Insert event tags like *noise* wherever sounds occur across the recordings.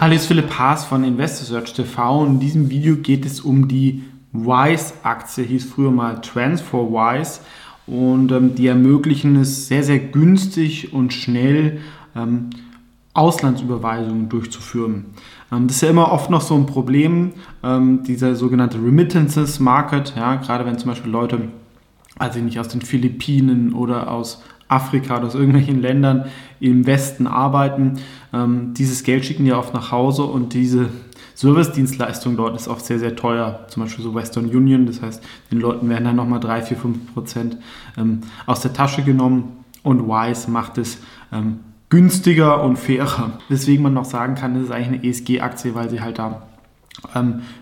Hallo, hier ist Philipp Haas von InvestorSearch TV und in diesem Video geht es um die Wise-Aktie, hieß früher mal TransferWise und ähm, die ermöglichen es sehr, sehr günstig und schnell ähm, Auslandsüberweisungen durchzuführen. Ähm, das ist ja immer oft noch so ein Problem, ähm, dieser sogenannte Remittances Market, ja, gerade wenn zum Beispiel Leute, also nicht aus den Philippinen oder aus Afrika oder aus irgendwelchen Ländern im Westen arbeiten. Ähm, dieses Geld schicken die oft nach Hause und diese Service-Dienstleistung dort ist oft sehr, sehr teuer. Zum Beispiel so Western Union, das heißt, den Leuten werden dann nochmal 3, 4, 5 Prozent ähm, aus der Tasche genommen und Wise macht es ähm, günstiger und fairer. Deswegen man noch sagen kann, das ist eigentlich eine ESG-Aktie, weil sie halt da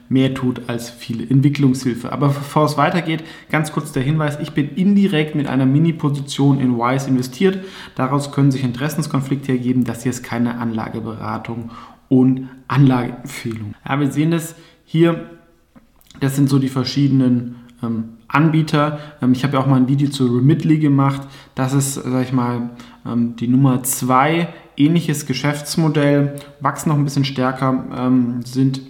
mehr tut als viel Entwicklungshilfe. Aber bevor es weitergeht, ganz kurz der Hinweis, ich bin indirekt mit einer Mini-Position in Wise investiert. Daraus können sich Interessenskonflikte ergeben. Das hier ist keine Anlageberatung und Anlageempfehlung. Ja, wir sehen das hier. Das sind so die verschiedenen ähm, Anbieter. Ähm, ich habe ja auch mal ein Video zu Remitly gemacht. Das ist, sag ich mal, ähm, die Nummer zwei. Ähnliches Geschäftsmodell, wachsen noch ein bisschen stärker, ähm, sind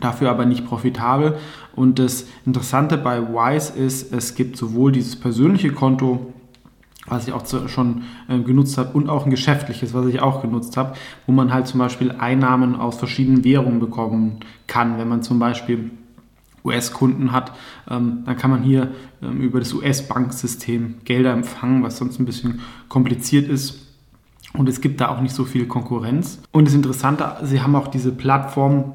dafür aber nicht profitabel. Und das Interessante bei Wise ist, es gibt sowohl dieses persönliche Konto, was ich auch schon äh, genutzt habe, und auch ein geschäftliches, was ich auch genutzt habe, wo man halt zum Beispiel Einnahmen aus verschiedenen Währungen bekommen kann. Wenn man zum Beispiel US-Kunden hat, ähm, dann kann man hier ähm, über das US-Banksystem Gelder empfangen, was sonst ein bisschen kompliziert ist. Und es gibt da auch nicht so viel Konkurrenz. Und das Interessante, sie haben auch diese Plattform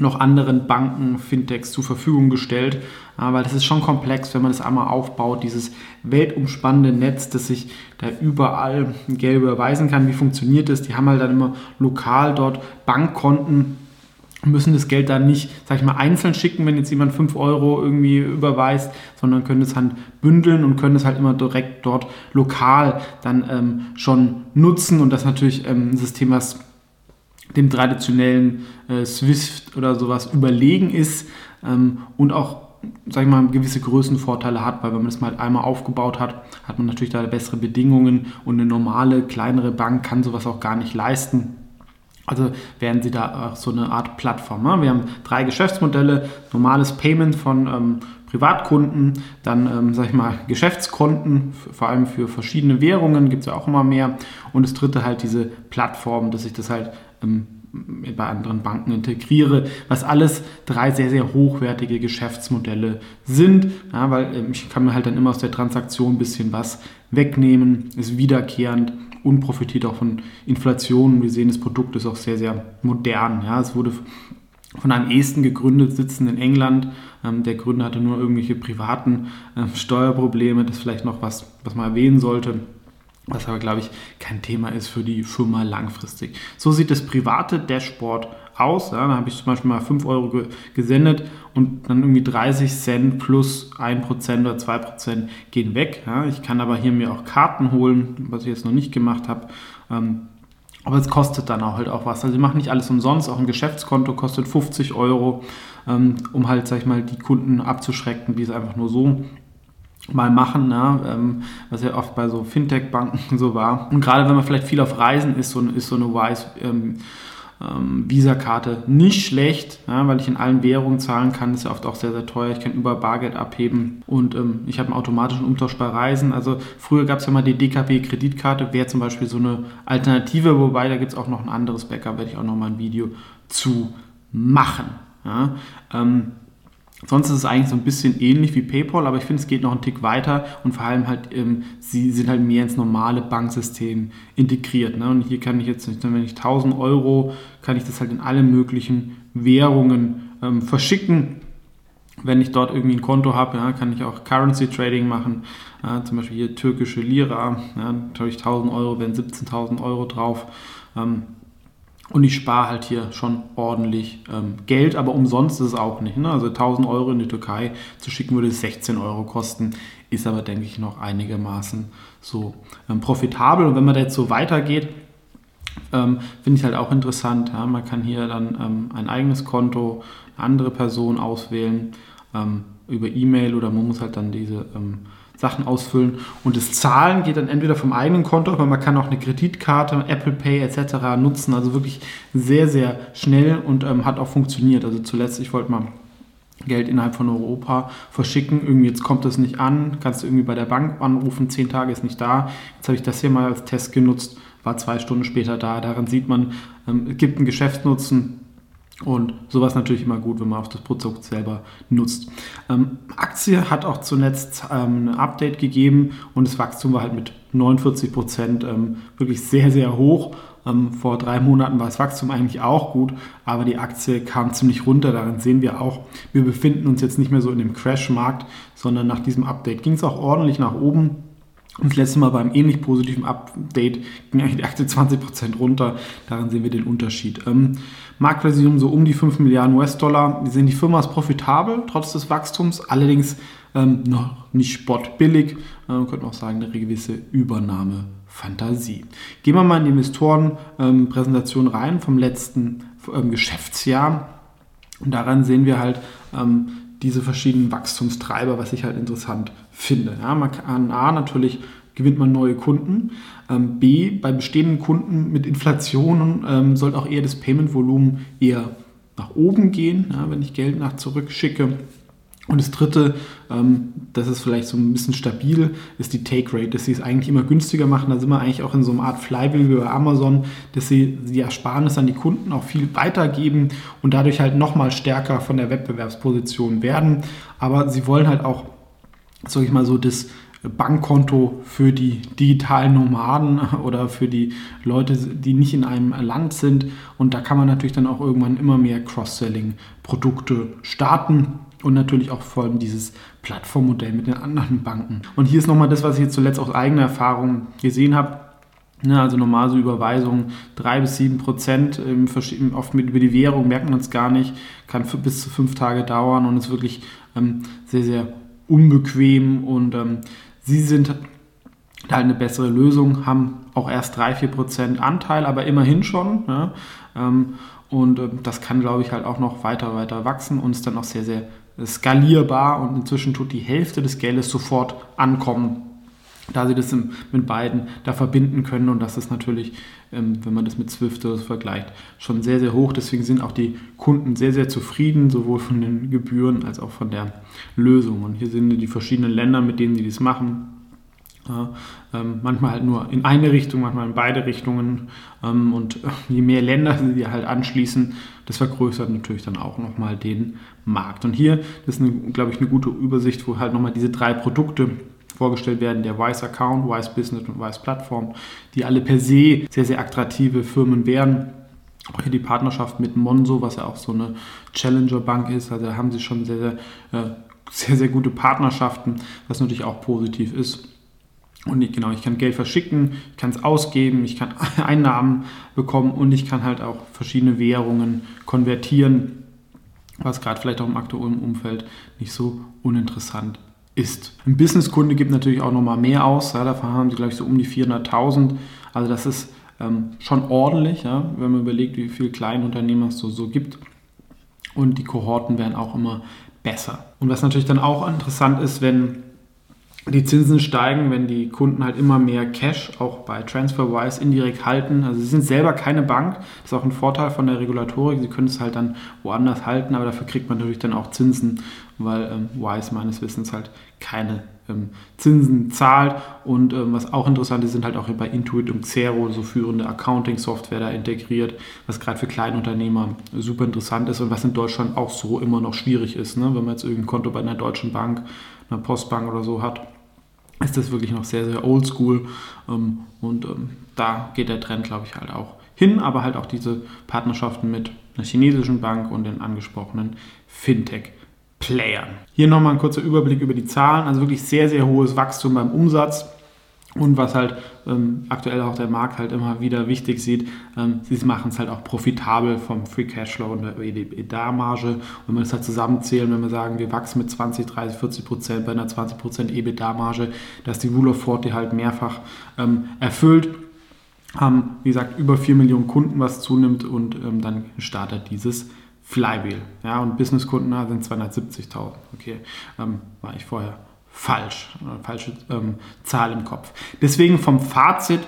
noch anderen Banken, Fintechs zur Verfügung gestellt, weil das ist schon komplex, wenn man das einmal aufbaut, dieses weltumspannende Netz, das sich da überall Geld überweisen kann. Wie funktioniert das? Die haben halt dann immer lokal dort Bankkonten, müssen das Geld dann nicht, sag ich mal, einzeln schicken, wenn jetzt jemand 5 Euro irgendwie überweist, sondern können es halt bündeln und können es halt immer direkt dort lokal dann ähm, schon nutzen und das natürlich ähm, ein System, was dem traditionellen äh, Swift oder sowas überlegen ist ähm, und auch sag ich mal, gewisse Größenvorteile hat, weil wenn man das mal einmal aufgebaut hat, hat man natürlich da bessere Bedingungen und eine normale, kleinere Bank kann sowas auch gar nicht leisten. Also werden sie da auch so eine Art Plattform. Ne? Wir haben drei Geschäftsmodelle, normales Payment von ähm, Privatkunden, dann, ähm, sag ich mal, Geschäftskonten, vor allem für verschiedene Währungen, gibt es ja auch immer mehr. Und das dritte halt diese Plattform, dass ich das halt bei anderen Banken integriere, was alles drei sehr, sehr hochwertige Geschäftsmodelle sind, ja, weil ähm, ich kann mir halt dann immer aus der Transaktion ein bisschen was wegnehmen, ist wiederkehrend und profitiert auch von Inflation. Wir sehen, das Produkt ist auch sehr, sehr modern. Ja. Es wurde von einem Esten gegründet, sitzen in England. Ähm, der Gründer hatte nur irgendwelche privaten äh, Steuerprobleme, das ist vielleicht noch was, was man erwähnen sollte was aber, glaube ich, kein Thema ist für die Firma langfristig. So sieht das private Dashboard aus. Ja, da habe ich zum Beispiel mal 5 Euro ge gesendet und dann irgendwie 30 Cent plus 1% oder 2% gehen weg. Ja, ich kann aber hier mir auch Karten holen, was ich jetzt noch nicht gemacht habe. Ähm, aber es kostet dann auch halt auch was. Also ich mache nicht alles umsonst, auch ein Geschäftskonto kostet 50 Euro, ähm, um halt, sag ich mal, die Kunden abzuschrecken, wie es einfach nur so mal machen, ne? ähm, was ja oft bei so Fintech-Banken *laughs* so war. Und gerade wenn man vielleicht viel auf Reisen ist, so, ist so eine Wise ähm, ähm, Visa-Karte nicht schlecht, ja, weil ich in allen Währungen zahlen kann. Ist ja oft auch sehr, sehr teuer. Ich kann über Bargeld abheben und ähm, ich habe einen automatischen Umtausch bei Reisen. Also früher gab es ja mal die DKP-Kreditkarte, wäre zum Beispiel so eine Alternative, wobei da gibt es auch noch ein anderes Backup, werde ich auch noch mal ein Video zu machen. Ja. Sonst ist es eigentlich so ein bisschen ähnlich wie PayPal, aber ich finde, es geht noch einen Tick weiter und vor allem halt, ähm, sie sind halt mehr ins normale Banksystem integriert. Ne? Und hier kann ich jetzt, wenn ich 1000 Euro, kann ich das halt in alle möglichen Währungen ähm, verschicken. Wenn ich dort irgendwie ein Konto habe, ja, kann ich auch Currency Trading machen. Ja, zum Beispiel hier türkische Lira, ja, natürlich 1000 Euro, wären 17.000 Euro drauf. Ähm, und ich spare halt hier schon ordentlich ähm, Geld, aber umsonst ist es auch nicht. Ne? Also 1000 Euro in die Türkei zu schicken würde 16 Euro kosten, ist aber, denke ich, noch einigermaßen so ähm, profitabel. Und wenn man da jetzt so weitergeht, ähm, finde ich halt auch interessant. Ja? Man kann hier dann ähm, ein eigenes Konto, eine andere Person auswählen ähm, über E-Mail oder man muss halt dann diese ähm, Sachen ausfüllen. Und das Zahlen geht dann entweder vom eigenen Konto, aber man kann auch eine Kreditkarte, Apple Pay etc. nutzen. Also wirklich sehr, sehr schnell und ähm, hat auch funktioniert. Also zuletzt, ich wollte mal Geld innerhalb von Europa verschicken. Irgendwie jetzt kommt das nicht an, kannst du irgendwie bei der Bank anrufen, zehn Tage ist nicht da. Jetzt habe ich das hier mal als Test genutzt, war zwei Stunden später da. Daran sieht man, ähm, es gibt einen Geschäftsnutzen und sowas natürlich immer gut, wenn man auch das Produkt selber nutzt. Ähm, Aktie hat auch zuletzt ähm, ein Update gegeben und das Wachstum war halt mit 49 Prozent ähm, wirklich sehr, sehr hoch. Ähm, vor drei Monaten war das Wachstum eigentlich auch gut, aber die Aktie kam ziemlich runter. Daran sehen wir auch, wir befinden uns jetzt nicht mehr so in dem Crash-Markt, sondern nach diesem Update ging es auch ordentlich nach oben. Und das letzte Mal beim ähnlich positiven Update ging eigentlich die Aktie 20% runter. Daran sehen wir den Unterschied. Ähm, Marktversicherung so um die 5 Milliarden US-Dollar. Wir sehen, die Firma ist profitabel, trotz des Wachstums, allerdings ähm, noch nicht spottbillig. Äh, man könnte auch sagen, eine gewisse Übernahmefantasie. Gehen wir mal in die Investorenpräsentation ähm, rein vom letzten ähm, Geschäftsjahr. Und daran sehen wir halt, ähm, diese verschiedenen Wachstumstreiber, was ich halt interessant finde. Ja, man kann A natürlich gewinnt man neue Kunden. Ähm, B, bei bestehenden Kunden mit Inflation ähm, sollte auch eher das Payment-Volumen eher nach oben gehen, ja, wenn ich Geld nach zurückschicke. Und das dritte, ähm, das ist vielleicht so ein bisschen stabil, ist die Take Rate, dass sie es eigentlich immer günstiger machen. Da sind wir eigentlich auch in so einer Art Flywheel wie bei Amazon, dass sie die Ersparnis an die Kunden auch viel weitergeben und dadurch halt nochmal stärker von der Wettbewerbsposition werden. Aber sie wollen halt auch, sag ich mal so, das Bankkonto für die digitalen Nomaden *laughs* oder für die Leute, die nicht in einem Land sind. Und da kann man natürlich dann auch irgendwann immer mehr Cross-Selling-Produkte starten und natürlich auch vor allem dieses Plattformmodell mit den anderen Banken. Und hier ist nochmal das, was ich jetzt zuletzt aus eigener Erfahrung gesehen habe. Ja, also normal so Überweisungen 3 bis 7 Prozent, oft mit, über die Währung merkt man es gar nicht, kann bis zu fünf Tage dauern und ist wirklich ähm, sehr, sehr unbequem und ähm, sie sind halt eine bessere Lösung, haben auch erst 3, 4 Prozent Anteil, aber immerhin schon. Ja, ähm, und äh, das kann, glaube ich, halt auch noch weiter, weiter wachsen und ist dann auch sehr, sehr skalierbar und inzwischen tut die Hälfte des Geldes sofort ankommen, da sie das mit beiden da verbinden können und das ist natürlich, ähm, wenn man das mit Swift vergleicht, schon sehr, sehr hoch. Deswegen sind auch die Kunden sehr, sehr zufrieden, sowohl von den Gebühren als auch von der Lösung. Und hier sind die verschiedenen Länder, mit denen sie das machen. Ja, ähm, manchmal halt nur in eine Richtung, manchmal in beide Richtungen. Ähm, und äh, je mehr Länder sie halt anschließen, das vergrößert natürlich dann auch nochmal den Markt. Und hier, ist, glaube ich, eine gute Übersicht, wo halt nochmal diese drei Produkte vorgestellt werden, der Wise Account, Wise Business und Wise Plattform, die alle per se sehr, sehr attraktive Firmen wären. Auch hier die Partnerschaft mit Monzo, was ja auch so eine Challenger-Bank ist, also da haben sie schon sehr, sehr, äh, sehr, sehr gute Partnerschaften, was natürlich auch positiv ist. Und ich, genau, ich kann Geld verschicken, ich kann es ausgeben, ich kann *laughs* Einnahmen bekommen und ich kann halt auch verschiedene Währungen konvertieren, was gerade vielleicht auch im aktuellen Umfeld nicht so uninteressant ist. Ein Businesskunde gibt natürlich auch nochmal mehr aus, ja, davon haben sie glaube ich so um die 400.000, also das ist ähm, schon ordentlich, ja, wenn man überlegt, wie viele Kleinunternehmer es so, so gibt. Und die Kohorten werden auch immer besser. Und was natürlich dann auch interessant ist, wenn die Zinsen steigen, wenn die Kunden halt immer mehr Cash auch bei TransferWise indirekt halten. Also sie sind selber keine Bank. Das ist auch ein Vorteil von der Regulatorik. Sie können es halt dann woanders halten, aber dafür kriegt man natürlich dann auch Zinsen, weil ähm, Wise meines Wissens halt keine ähm, Zinsen zahlt. Und ähm, was auch interessant ist, sind halt auch bei Intuit und Xero so führende Accounting-Software da integriert, was gerade für Kleinunternehmer super interessant ist und was in Deutschland auch so immer noch schwierig ist, ne? wenn man jetzt irgendein Konto bei einer deutschen Bank, einer Postbank oder so hat ist das wirklich noch sehr, sehr oldschool. Ähm, und ähm, da geht der Trend, glaube ich, halt auch hin, aber halt auch diese Partnerschaften mit einer chinesischen Bank und den angesprochenen Fintech-Playern. Hier nochmal ein kurzer Überblick über die Zahlen. Also wirklich sehr, sehr hohes Wachstum beim Umsatz. Und was halt ähm, aktuell auch der Markt halt immer wieder wichtig sieht, ähm, sie machen es halt auch profitabel vom Free Cashflow und der EBITDA-Marge. Und wenn wir das halt zusammenzählen, wenn wir sagen, wir wachsen mit 20, 30, 40 Prozent bei einer 20 Prozent EBITDA-Marge, dass die Rule of 40 halt mehrfach ähm, erfüllt, haben, wie gesagt, über 4 Millionen Kunden, was zunimmt und ähm, dann startet dieses Flywheel. Ja, und Businesskunden sind 270.000. Okay, ähm, war ich vorher falsch, eine falsche ähm, Zahl im Kopf. Deswegen vom Fazit,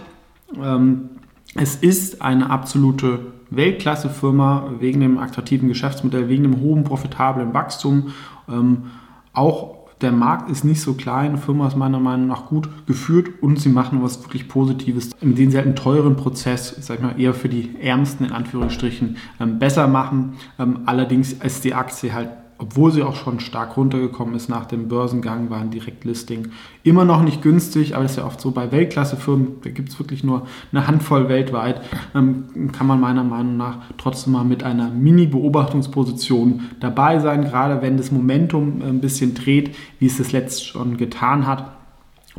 ähm, es ist eine absolute Weltklasse-Firma wegen dem attraktiven Geschäftsmodell, wegen dem hohen profitablen Wachstum. Ähm, auch der Markt ist nicht so klein, die Firma ist meiner Meinung nach gut geführt und sie machen was wirklich Positives, indem sie halt einen teuren Prozess, sag ich mal, eher für die Ärmsten in Anführungsstrichen ähm, besser machen. Ähm, allerdings ist die Aktie halt obwohl sie auch schon stark runtergekommen ist nach dem Börsengang, war ein Direktlisting immer noch nicht günstig, aber das ist ja oft so bei Weltklassefirmen, da gibt es wirklich nur eine Handvoll weltweit, ähm, kann man meiner Meinung nach trotzdem mal mit einer Mini-Beobachtungsposition dabei sein, gerade wenn das Momentum ein bisschen dreht, wie es das letzt schon getan hat.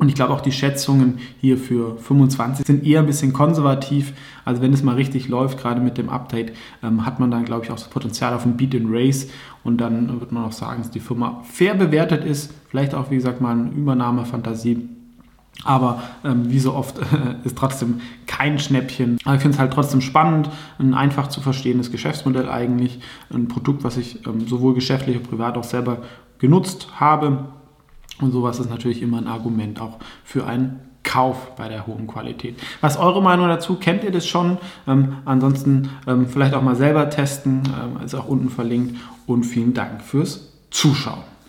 Und ich glaube auch die Schätzungen hier für 25 sind eher ein bisschen konservativ. Also wenn es mal richtig läuft, gerade mit dem Update, ähm, hat man dann, glaube ich, auch das Potenzial auf ein Beat and Race. Und dann wird man auch sagen, dass die Firma fair bewertet ist. Vielleicht auch, wie gesagt, mal eine Übernahmefantasie. Aber ähm, wie so oft äh, *laughs* ist trotzdem kein Schnäppchen. Aber ich finde es halt trotzdem spannend, ein einfach zu verstehendes Geschäftsmodell eigentlich. Ein Produkt, was ich ähm, sowohl geschäftlich als privat auch selber genutzt habe und sowas ist natürlich immer ein Argument auch für einen Kauf bei der hohen Qualität. Was eure Meinung dazu? Kennt ihr das schon? Ähm, ansonsten ähm, vielleicht auch mal selber testen, ähm, ist auch unten verlinkt. Und vielen Dank fürs Zuschauen.